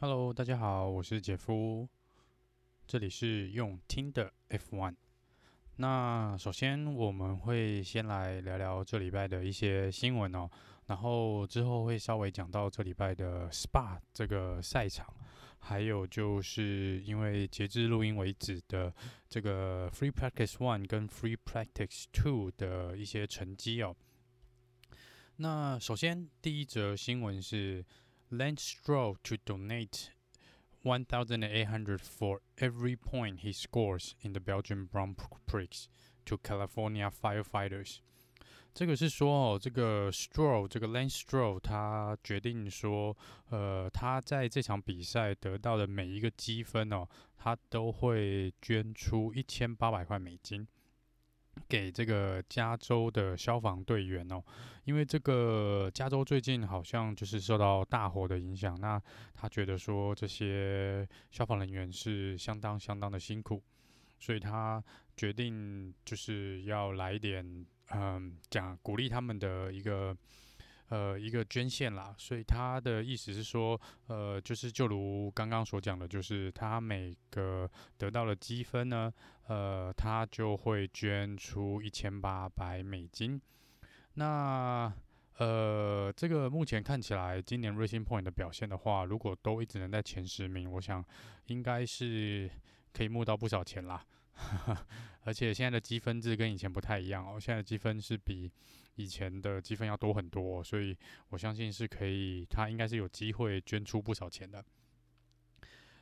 Hello，大家好，我是杰夫，这里是用听的 F1。那首先我们会先来聊聊这礼拜的一些新闻哦，然后之后会稍微讲到这礼拜的 Spa 这个赛场，还有就是因为截至录音为止的这个 Free Practice One 跟 Free Practice Two 的一些成绩哦。那首先第一则新闻是。Lance Stroll to donate 1,800 for every point he scores in the Belgian Grand Prix to California firefighters。这个是说哦，这个 Stroll，这个 Lance Stroll，他决定说，呃，他在这场比赛得到的每一个积分哦，他都会捐出一千八百块美金。 给这个加州的消防队员哦，因为这个加州最近好像就是受到大火的影响，那他觉得说这些消防人员是相当相当的辛苦，所以他决定就是要来一点嗯，讲鼓励他们的一个。呃，一个捐献啦，所以他的意思是说，呃，就是就如刚刚所讲的，就是他每个得到的积分呢，呃，他就会捐出一千八百美金。那呃，这个目前看起来，今年 Racing Point 的表现的话，如果都一直能在前十名，我想应该是可以募到不少钱啦。而且现在的积分制跟以前不太一样哦，现在的积分是比以前的积分要多很多，所以我相信是可以，他应该是有机会捐出不少钱的。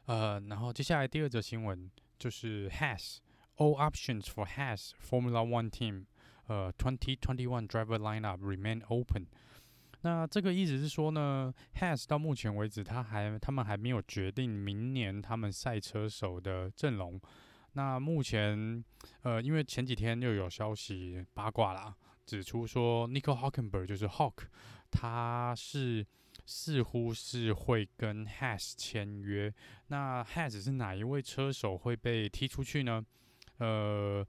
呃，然后接下来第二则新闻就是 Has all options for Has Formula One team，呃，twenty twenty one driver lineup remain open。那这个意思是说呢，Haas 到目前为止他还他们还没有决定明年他们赛车手的阵容。那目前，呃，因为前几天又有消息八卦啦，指出说 Nico Hockenberg 就是 Hawk，他是似乎是会跟 Has 签约。那 Has 是哪一位车手会被踢出去呢？呃，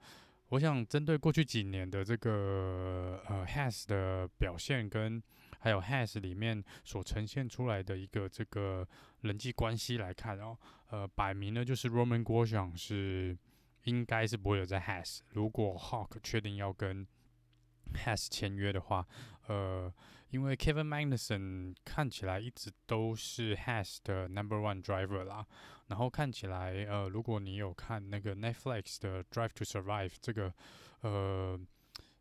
我想针对过去几年的这个呃 Has 的表现跟。还有 Has 里面所呈现出来的一个这个人际关系来看哦，呃，摆明呢就是 Roman g o s h a n 是应该是不会有在 Has。如果 Hawk 确定要跟 has 签约的话，呃，因为 Kevin Magnussen 看起来一直都是 Has 的 Number One Driver 啦。然后看起来，呃，如果你有看那个 Netflix 的 Drive to Survive 这个，呃。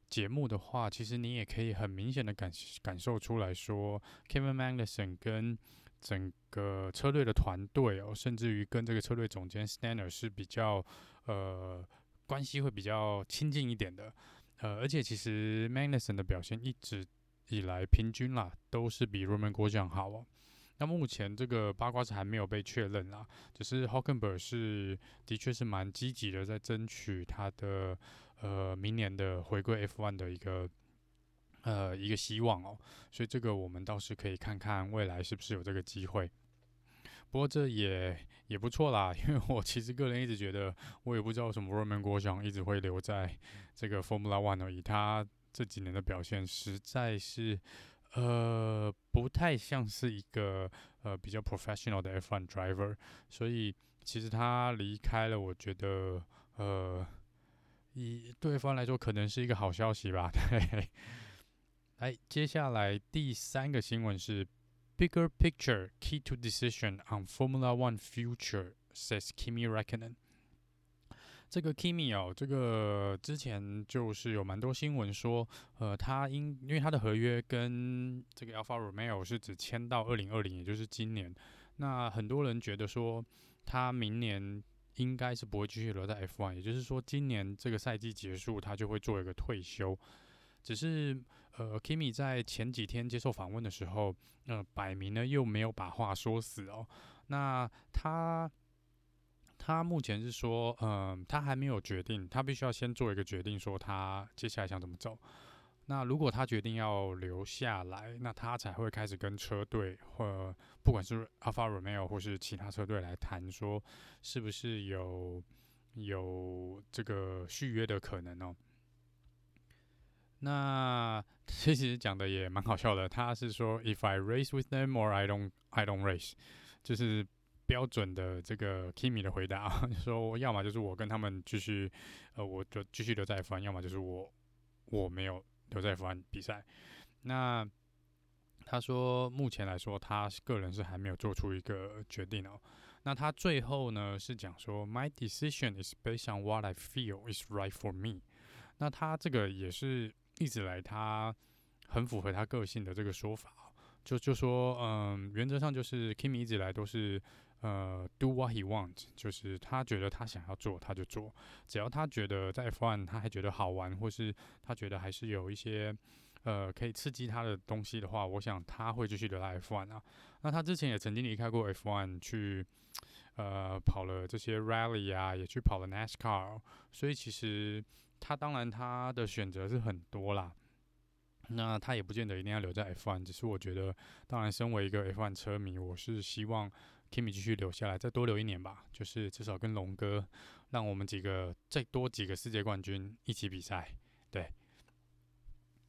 节目的话，其实你也可以很明显的感感受出来说，Kevin Magnussen 跟整个车队的团队哦，甚至于跟这个车队总监 Stanner 是比较呃关系会比较亲近一点的，呃，而且其实 Magnussen 的表现一直以来平均啦，都是比 Roman g r o s j a n 好哦。那目前这个八卦是还没有被确认啦，只是 Hockenberg 是的确是蛮积极的在争取他的。呃，明年的回归 F1 的一个呃一个希望哦，所以这个我们倒是可以看看未来是不是有这个机会。不过这也也不错啦，因为我其实个人一直觉得，我也不知道为什么 Romain Grosjean 一直会留在这个 Formula One 而已，他这几年的表现实在是呃不太像是一个呃比较 professional 的 F1 driver，所以其实他离开了，我觉得呃。以对方来说，可能是一个好消息吧。对，来，接下来第三个新闻是 Bigger Picture Key to Decision on Formula One Future，says Kimi Räikkönen。这个 Kimi 哦，这个之前就是有蛮多新闻说，呃，他因因为他的合约跟这个 Alfa Romeo 是只签到二零二零，也就是今年。那很多人觉得说，他明年。应该是不会继续留在 F1，也就是说，今年这个赛季结束，他就会做一个退休。只是，呃，Kimi 在前几天接受访问的时候，呃，摆明呢又没有把话说死哦。那他，他目前是说，嗯、他还没有决定，他必须要先做一个决定，说他接下来想怎么走。那如果他决定要留下来，那他才会开始跟车队或不管是 Alfa Romeo 或是其他车队来谈，说是不是有有这个续约的可能哦。那其实讲的也蛮好笑的，他是说 If I race with them or I don't I don't race，就是标准的这个 Kimi 的回答，说要么就是我跟他们继续，呃，我就继续留在 F1，要么就是我我没有留在 F1 比赛。那他说目前来说，他个人是还没有做出一个决定哦。那他最后呢是讲说，My decision is based on what I feel is right for me。那他这个也是一直来他很符合他个性的这个说法。就就说，嗯，原则上就是 Kimi 一直来都是，呃，do what he wants，就是他觉得他想要做他就做，只要他觉得在 F1 他还觉得好玩，或是他觉得还是有一些，呃，可以刺激他的东西的话，我想他会继续留在 F1 啊。那他之前也曾经离开过 F1 去，呃，跑了这些 Rally 啊，也去跑了 NASCAR，所以其实他当然他的选择是很多啦。那他也不见得一定要留在 F1，只是我觉得，当然身为一个 F1 车迷，我是希望 Kimi 继续留下来，再多留一年吧，就是至少跟龙哥，让我们几个再多几个世界冠军一起比赛。对。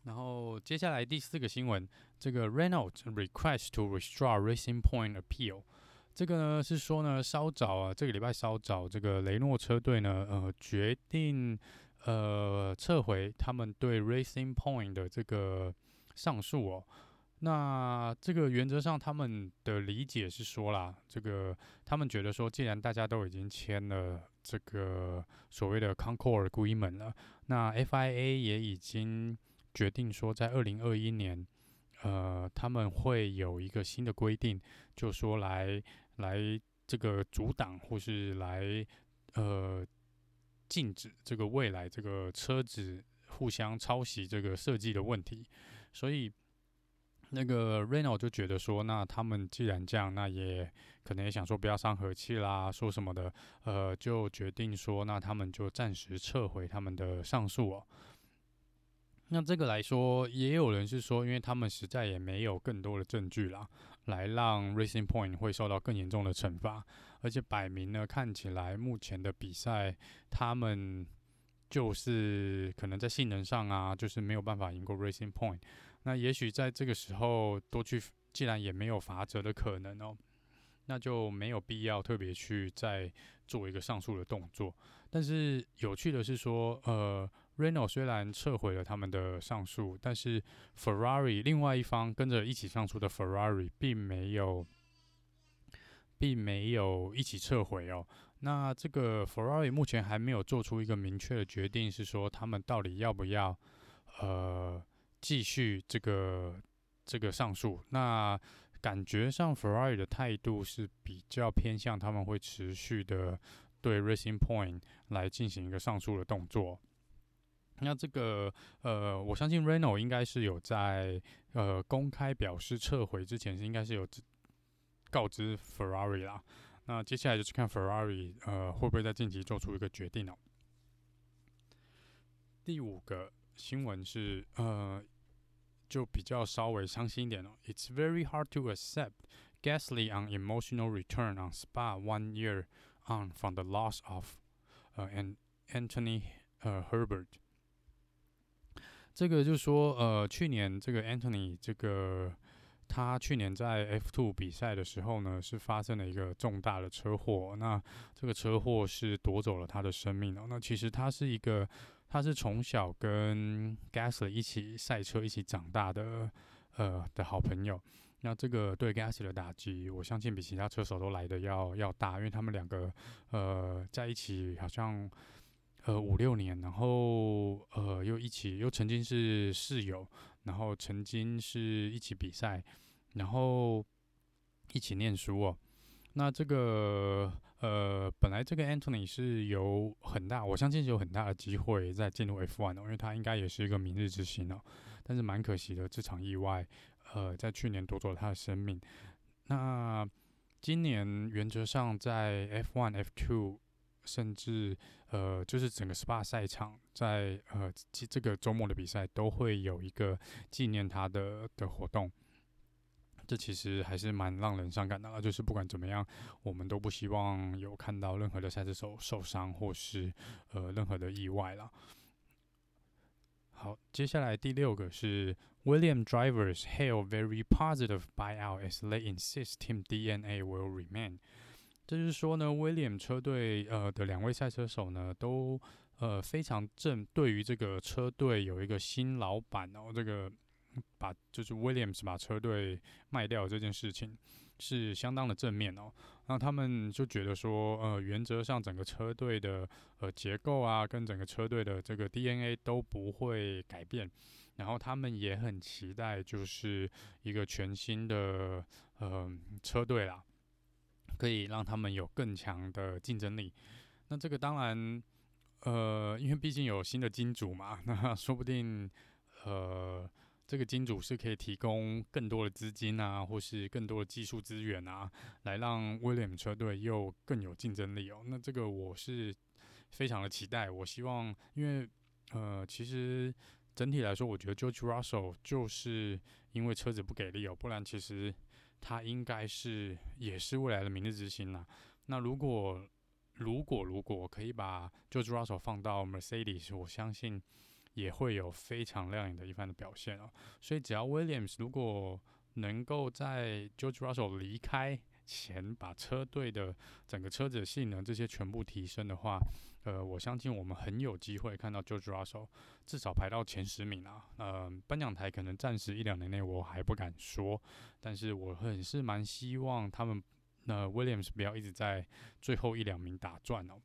然后接下来第四个新闻，这个 Renault request to withdraw Racing Point appeal，这个呢是说呢稍早啊，这个礼拜稍早，这个雷诺车队呢呃决定。呃，撤回他们对 Racing Point 的这个上诉哦。那这个原则上他们的理解是说啦，这个他们觉得说，既然大家都已经签了这个所谓的 Concord Agreement 了，那 FIA 也已经决定说，在二零二一年，呃，他们会有一个新的规定，就说来来这个阻挡或是来呃。禁止这个未来这个车子互相抄袭这个设计的问题，所以那个 Renault 就觉得说，那他们既然这样，那也可能也想说不要伤和气啦，说什么的，呃，就决定说，那他们就暂时撤回他们的上诉哦。那这个来说，也有人是说，因为他们实在也没有更多的证据啦，来让 Racing Point 会受到更严重的惩罚。而且摆明呢，看起来目前的比赛，他们就是可能在性能上啊，就是没有办法赢过 Racing Point。那也许在这个时候多去，既然也没有罚则的可能哦，那就没有必要特别去再做一个上诉的动作。但是有趣的是说，呃，Renault 虽然撤回了他们的上诉，但是 Ferrari 另外一方跟着一起上诉的 Ferrari 并没有。并没有一起撤回哦。那这个 Ferrari 目前还没有做出一个明确的决定，是说他们到底要不要呃继续这个这个上诉。那感觉上 Ferrari 的态度是比较偏向他们会持续的对 Racing Point 来进行一个上诉的动作。那这个呃，我相信 Renault 应该是有在呃公开表示撤回之前，是应该是有。告知 Ferrari 啦，那接下来就是看 Ferrari 呃会不会在近期做出一个决定哦。第五个新闻是呃就比较稍微伤心一点哦。It's very hard to accept Gasly on emotional return on Spa one year on from the loss of 呃 and Anthony 呃 Herbert。这个就是说呃去年这个 Anthony 这个。 他去年在 F2 比赛的时候呢，是发生了一个重大的车祸。那这个车祸是夺走了他的生命哦。那其实他是一个，他是从小跟 Gasly 一起赛车、一起长大的，呃的好朋友。那这个对 Gasly 的打击，我相信比其他车手都来得要要大，因为他们两个呃在一起好像呃五六年，然后呃又一起又曾经是室友。然后曾经是一起比赛，然后一起念书哦。那这个呃，本来这个 Anthony 是有很大，我相信是有很大的机会再进入 F1 哦，因为他应该也是一个明日之星哦。但是蛮可惜的，这场意外，呃，在去年夺走了他的生命。那今年原则上在 F1、F2。甚至呃，就是整个 SPA 赛场在呃这这个周末的比赛都会有一个纪念他的的活动，这其实还是蛮让人伤感的。就是不管怎么样，我们都不希望有看到任何的赛车手受伤或是呃任何的意外了。好，接下来第六个是 William drivers hail very positive buyout as they insist Team DNA will remain。这就是说呢，William 车队呃的两位赛车手呢都呃非常正，对于这个车队有一个新老板哦，这个把就是 Williams 把车队卖掉这件事情是相当的正面哦。那他们就觉得说，呃，原则上整个车队的呃结构啊，跟整个车队的这个 DNA 都不会改变。然后他们也很期待，就是一个全新的呃车队啦，可以让他们有更强的竞争力。那这个当然，呃，因为毕竟有新的金主嘛，那说不定，呃。这个金主是可以提供更多的资金啊，或是更多的技术资源啊，来让威廉车队又更有竞争力哦。那这个我是非常的期待。我希望，因为呃，其实整体来说，我觉得 George Russell 就是因为车子不给力哦，不然其实他应该是也是未来的明日之星啦。那如果如果如果可以把 George Russell 放到 Mercedes，我相信。也会有非常亮眼的一番的表现哦，所以只要 Williams 如果能够在 George Russell 离开前把车队的整个车子的性能这些全部提升的话，呃，我相信我们很有机会看到 George Russell 至少排到前十名啊。呃，颁奖台可能暂时一两年内我还不敢说，但是我很是蛮希望他们呃 Williams 不要一直在最后一两名打转哦。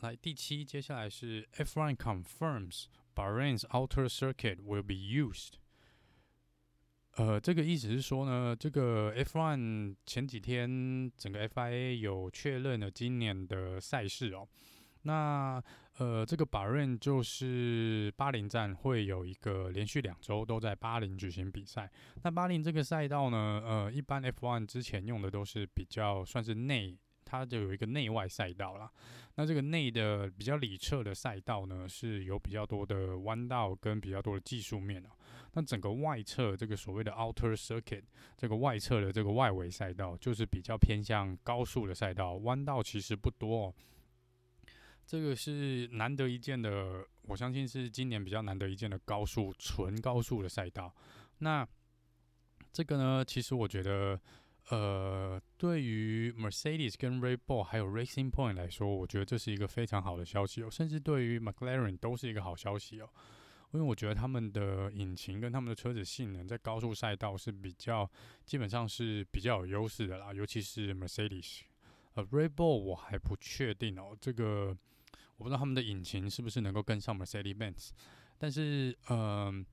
来第七，接下来是 F1 confirms Bahrain's outer circuit will be used。呃，这个意思是说呢，这个 F1 前几天整个 FIA 有确认了今年的赛事哦。那呃，这个 Bahrain 就是巴林站会有一个连续两周都在巴林举行比赛。那巴林这个赛道呢，呃，一般 F1 之前用的都是比较算是内。它就有一个内外赛道啦，那这个内的比较里侧的赛道呢，是有比较多的弯道跟比较多的技术面啊。那整个外侧这个所谓的 outer circuit，这个外侧的这个外围赛道，就是比较偏向高速的赛道，弯道其实不多哦。这个是难得一见的，我相信是今年比较难得一见的高速纯高速的赛道。那这个呢，其实我觉得。呃，对于 Mercedes 跟 Red Bull 还有 Racing Point 来说，我觉得这是一个非常好的消息哦。甚至对于 McLaren 都是一个好消息哦，因为我觉得他们的引擎跟他们的车子性能在高速赛道是比较，基本上是比较有优势的啦。尤其是 Mercedes，呃，Red Bull 我还不确定哦，这个我不知道他们的引擎是不是能够跟上 Mercedes-Benz，但是，嗯、呃，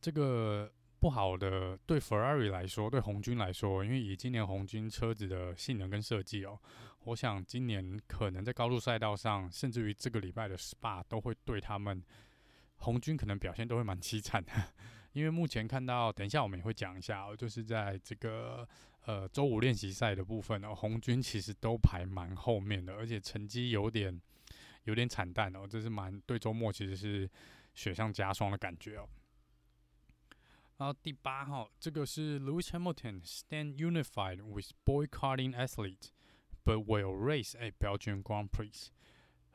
这个。不好的，对 Ferrari 来说，对红军来说，因为以今年红军车子的性能跟设计哦，我想今年可能在高速赛道上，甚至于这个礼拜的 Spa 都会对他们红军可能表现都会蛮凄惨的。因为目前看到，等一下我们也会讲一下哦，就是在这个呃周五练习赛的部分哦，红军其实都排蛮后面的，而且成绩有点有点惨淡哦，这是蛮对周末其实是雪上加霜的感觉哦。然后第八号，这个是 Lewis Hamilton stand unified with boycotting athletes, but will race at Belgian Grand Prix。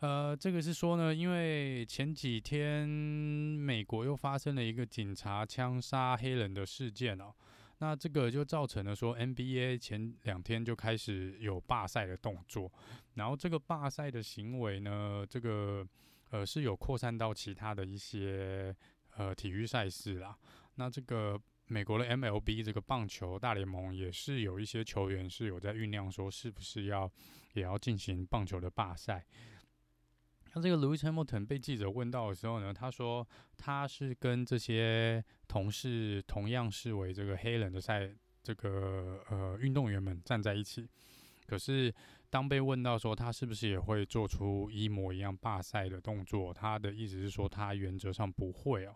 呃，这个是说呢，因为前几天美国又发生了一个警察枪杀黑人的事件哦，那这个就造成了说 NBA 前两天就开始有罢赛的动作，然后这个罢赛的行为呢，这个呃是有扩散到其他的一些呃体育赛事啦。那这个美国的 MLB 这个棒球大联盟也是有一些球员是有在酝酿说是不是要也要进行棒球的罢赛。那这个 Lewis Hamilton 被记者问到的时候呢，他说他是跟这些同事同样视为这个黑人的赛这个呃运动员们站在一起。可是当被问到说他是不是也会做出一模一样罢赛的动作，他的意思是说他原则上不会哦。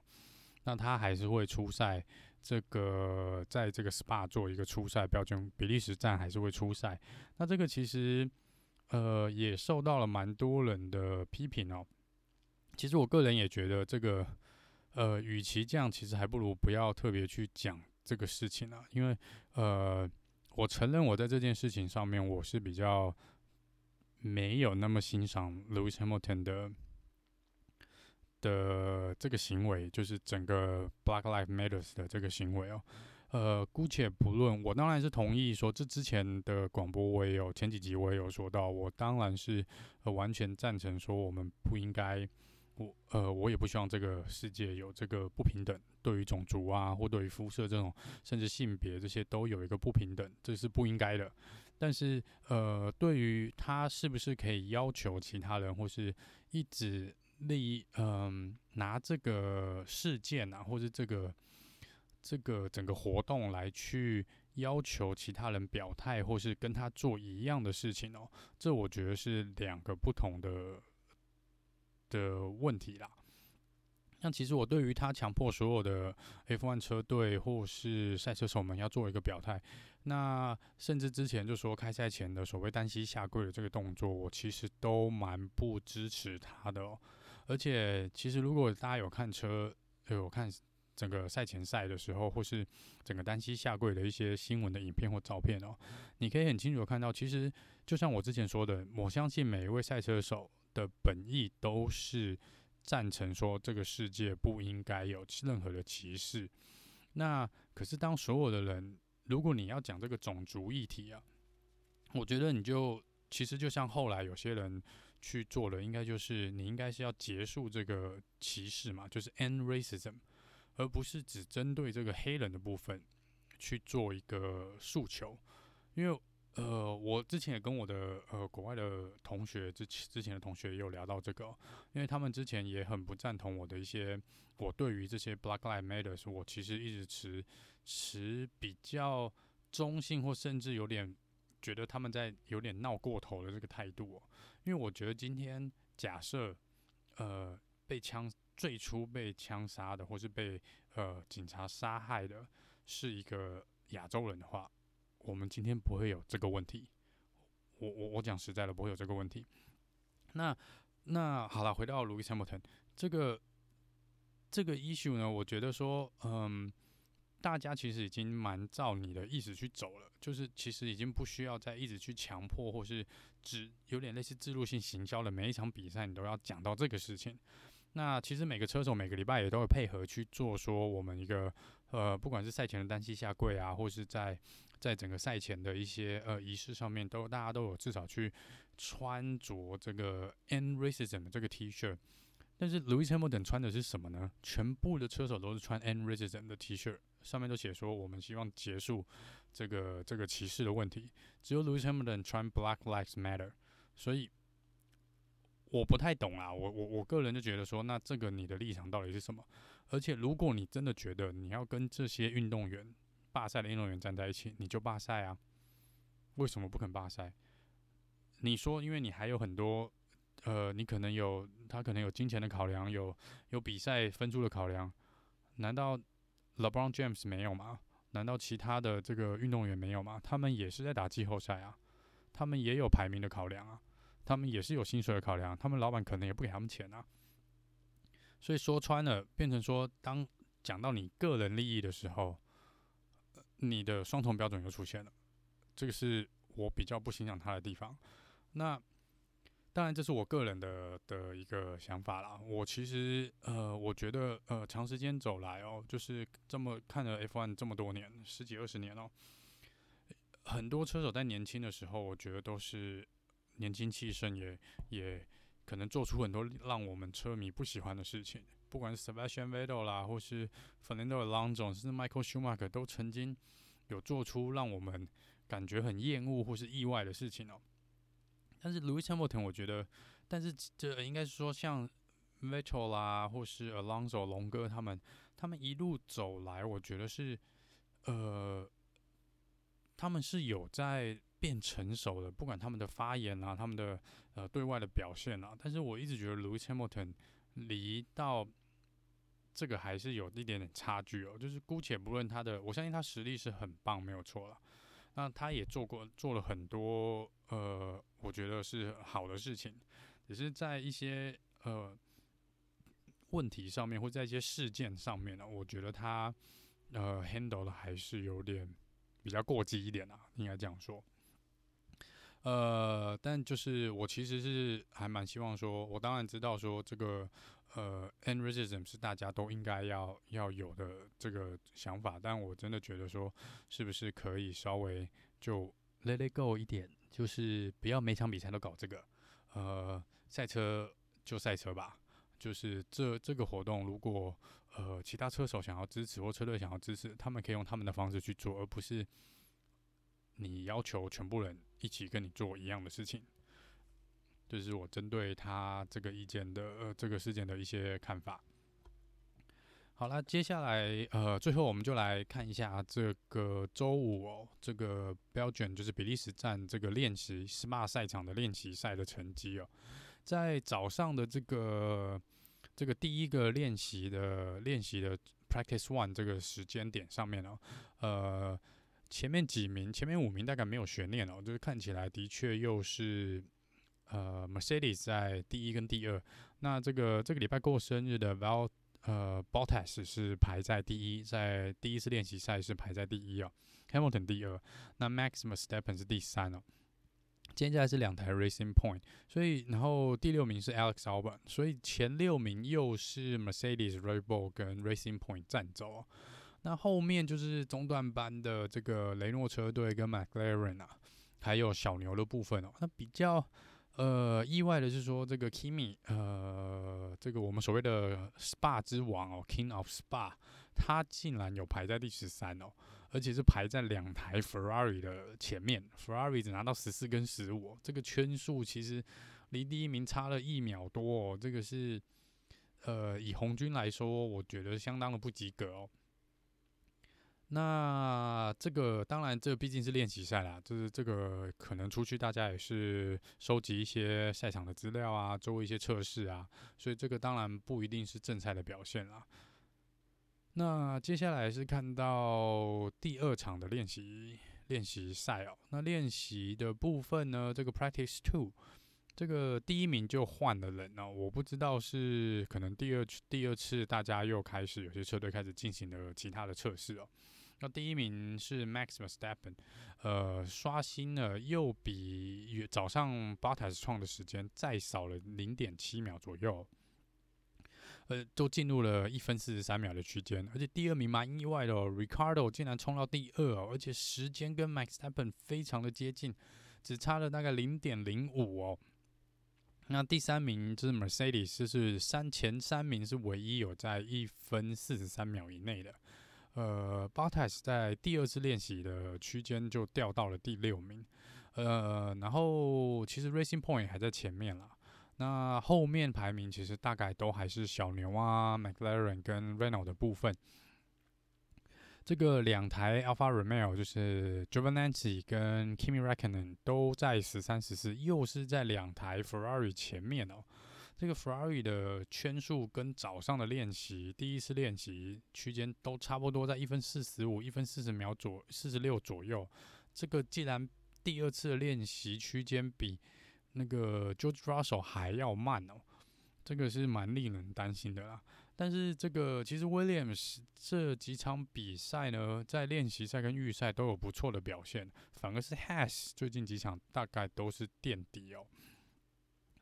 那他还是会出赛，这个在这个 SPA 做一个出赛标准，比利时站还是会出赛。那这个其实呃也受到了蛮多人的批评哦。其实我个人也觉得这个呃，与其这样，其实还不如不要特别去讲这个事情啊。因为呃，我承认我在这件事情上面我是比较没有那么欣赏 Lewis Hamilton 的。的这个行为，就是整个 Black Lives Matters 的这个行为哦。呃，姑且不论，我当然是同意说，这之前的广播我也有，前几集我也有说到，我当然是呃完全赞成说，我们不应该，我呃我也不希望这个世界有这个不平等，对于种族啊，或对于肤色这种，甚至性别这些都有一个不平等，这是不应该的。但是呃，对于他是不是可以要求其他人，或是一直立嗯、拿这个事件啊，或是这个。这个整个活动来去要求其他人表态，或是跟他做一样的事情哦，这我觉得是两个不同的的问题啦。那其实我对于他强迫所有的 F1 车队或是赛车手们要做一个表态，那甚至之前就说开赛前的所谓单膝下跪的这个动作，我其实都蛮不支持他的哦。而且其实如果大家有看车，有看。整个赛前赛的时候，或是整个单膝下跪的一些新闻的影片或照片哦，你可以很清楚的看到，其实就像我之前说的，我相信每一位赛车手的本意都是赞成说这个世界不应该有任何的歧视。那可是当所有的人，如果你要讲这个种族议题啊，我觉得你就其实就像后来有些人去做了，应该就是你应该是要结束这个歧视嘛，就是 end racism。而不是只针对这个黑人的部分去做一个诉求，因为呃，我之前也跟我的呃国外的同学之之前的同学也有聊到这个，因为他们之前也很不赞同我的一些，我对于这些 Black Lives Matter，我其实一直持持比较中性或甚至有点觉得他们在有点闹过头的这个态度喔，因为我觉得今天假设呃被枪。最初被枪杀的，或是被呃警察杀害的，是一个亚洲人的话，我们今天不会有这个问题。我我我讲实在的，不会有这个问题。那那好了，回到 Lewis Hamilton 这个这个 issue 呢，我觉得说，嗯，大家其实已经蛮照你的意思去走了，就是其实已经不需要再一直去强迫，或是只有点类似置入性行销的每一场比赛，你都要讲到这个事情。那其实每个车手每个礼拜也都会配合去做，说我们一个呃，不管是赛前的单膝下跪啊，或是在在整个赛前的一些呃仪式上面，都大家都有至少去穿着这个 End Racism 的这个 T 恤。但是 Louis Hamilton 穿的是什么呢？全部的车手都是穿 N Racism 的 T 恤，上面都写说我们希望结束这个这个歧视的问题。只有 Louis Hamilton 穿 Black Lives Matter，所以。我不太懂啊，我我我个人就觉得说，那这个你的立场到底是什么？而且如果你真的觉得你要跟这些运动员罢赛的运动员站在一起，你就罢赛啊！为什么不肯罢赛？你说，因为你还有很多，呃，你可能有他可能有金钱的考量，有有比赛分数的考量，难道 LeBron James 没有吗？难道其他的这个运动员没有吗？他们也是在打季后赛啊，他们也有排名的考量啊。他们也是有薪水的考量，他们老板可能也不给他们钱啊。所以说穿了，变成说，当讲到你个人利益的时候，你的双重标准又出现了。这个是我比较不欣赏他的地方。那当然，这是我个人的的一个想法啦。我其实呃，我觉得呃，长时间走来哦，就是这么看了 F1 这么多年，十几二十年哦，很多车手在年轻的时候，我觉得都是。年轻气盛，也也可能做出很多让我们车迷不喜欢的事情。不管是 Sebastian Vettel 啦，或是 Fernando Alonso，甚至 Michael Schumacher，都曾经有做出让我们感觉很厌恶或是意外的事情哦。但是 Louis Hamilton，我觉得，但是这应该是说，像 Vettel 啦，或是 Alonso 龙哥他们，他们一路走来，我觉得是，呃，他们是有在。变成熟的，不管他们的发言啊，他们的呃对外的表现啊，但是我一直觉得 Louis Hamilton 离到这个还是有一点点差距哦。就是姑且不论他的，我相信他实力是很棒，没有错了。那他也做过做了很多呃，我觉得是好的事情，只是在一些呃问题上面，或在一些事件上面呢，我觉得他呃 handle 的还是有点比较过激一点啊，应该这样说。呃，但就是我其实是还蛮希望说，我当然知道说这个呃，aneurysm 是大家都应该要要有的这个想法，但我真的觉得说，是不是可以稍微就 let it go 一点，就是不要每场比赛都搞这个，呃，赛车就赛车吧，就是这这个活动，如果呃其他车手想要支持或车队想要支持，他们可以用他们的方式去做，而不是你要求全部人一起跟你做一样的事情。这是我针对他这个意见的呃这个事件的一些看法。好了，接下来呃最后我们就来看一下这个周五哦，这个标准就是比利时站这个练习 SMA 赛场的练习赛的成绩哦，在早上的这个这个第一个练习的练习的 Practice One 这个时间点上面哦，呃前面几名前面五名大概没有悬念哦，就是看起来的确又是。呃，Mercedes 在第一跟第二，那这个这个礼拜过生日的 Val 呃，Bottas 是排在第一，在第一次练习赛是排在第一哦，Hamilton 第二，那 Max i m u s t e p p e n 是第三哦。接下来是两台 Racing Point，所以然后第六名是 Alex Albon，所以前六名又是 Mercedes r e b o l 跟 Racing Point 占走、哦。那后面就是中段班的这个雷诺车队跟 McLaren 啊，还有小牛的部分哦。那比较呃，意外的是说，这个 Kimi，呃，这个我们所谓的 Spa 之王哦，King of Spa，他竟然有排在第十三哦，而且是排在两台 Ferrari 的前面，Ferrari 只拿到十四跟十五，这个圈数其实离第一名差了一秒多哦，这个是呃，以红军来说，我觉得相当的不及格哦。那这个当然，这毕竟是练习赛啦，就是这个可能出去大家也是收集一些赛场的资料啊，做一些测试啊，所以这个当然不一定是正赛的表现啦。那接下来是看到第二场的练习练习赛哦，那练习的部分呢，这个 Practice Two，这个第一名就换了人哦，我不知道是可能第二第二次大家又开始有些车队开始进行了其他的测试哦。那第一名是 Max v e s t a p p e n 呃，刷新了又比早上 Bottas 创的时间再少了零点七秒左右，呃，都进入了一分四十三秒的区间，而且第二名蛮意外的哦，Ricardo 竟然冲到第二哦，而且时间跟 Max v e s t a p p e n 非常的接近，只差了大概零点零五哦。那第三名就是 Mercedes，是三前三名是唯一有在一分四十三秒以内的。呃，Bottas 在第二次练习的区间就掉到了第六名，呃，然后其实 Racing Point 还在前面啦，那后面排名其实大概都还是小牛啊、McLaren 跟 Renault 的部分。这个两台 Alfa Romeo 就是 Giovinazzi 跟 Kimi Räikkönen 都在十三、十四，又是在两台 Ferrari 前面哦。这个 Ferrari 的圈数跟早上的练习第一次练习区间都差不多，在一分四十五、一分四十秒左四十六左右。这个既然第二次的练习区间比那个 George Russell 还要慢哦，这个是蛮令人担心的啦。但是这个其实 Williams 这几场比赛呢，在练习赛跟预赛都有不错的表现，反而是 Haas 最近几场大概都是垫底哦。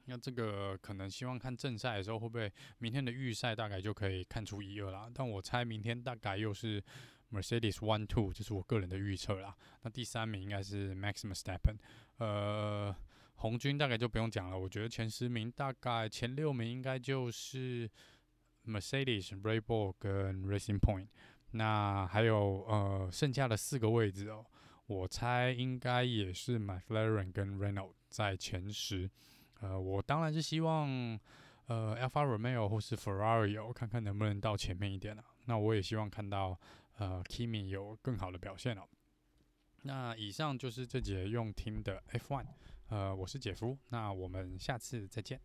那这个可能希望看正赛的时候会不会明天的预赛大概就可以看出一二啦。但我猜明天大概又是 Mercedes One Two，这是我个人的预测啦。那第三名应该是 Max Verstappen，呃，红军大概就不用讲了。我觉得前十名大概前六名应该就是 Mercedes、Red Bull 跟 Racing Point。那还有呃剩下的四个位置哦，我猜应该也是 McLaren 跟 Renault 在前十。呃，我当然是希望，呃，Alfa Romeo 或是 Ferrari 哦，看看能不能到前面一点了，那我也希望看到，呃，Kimi 有更好的表现哦。那以上就是这节用听的 F1，呃，我是姐夫，那我们下次再见。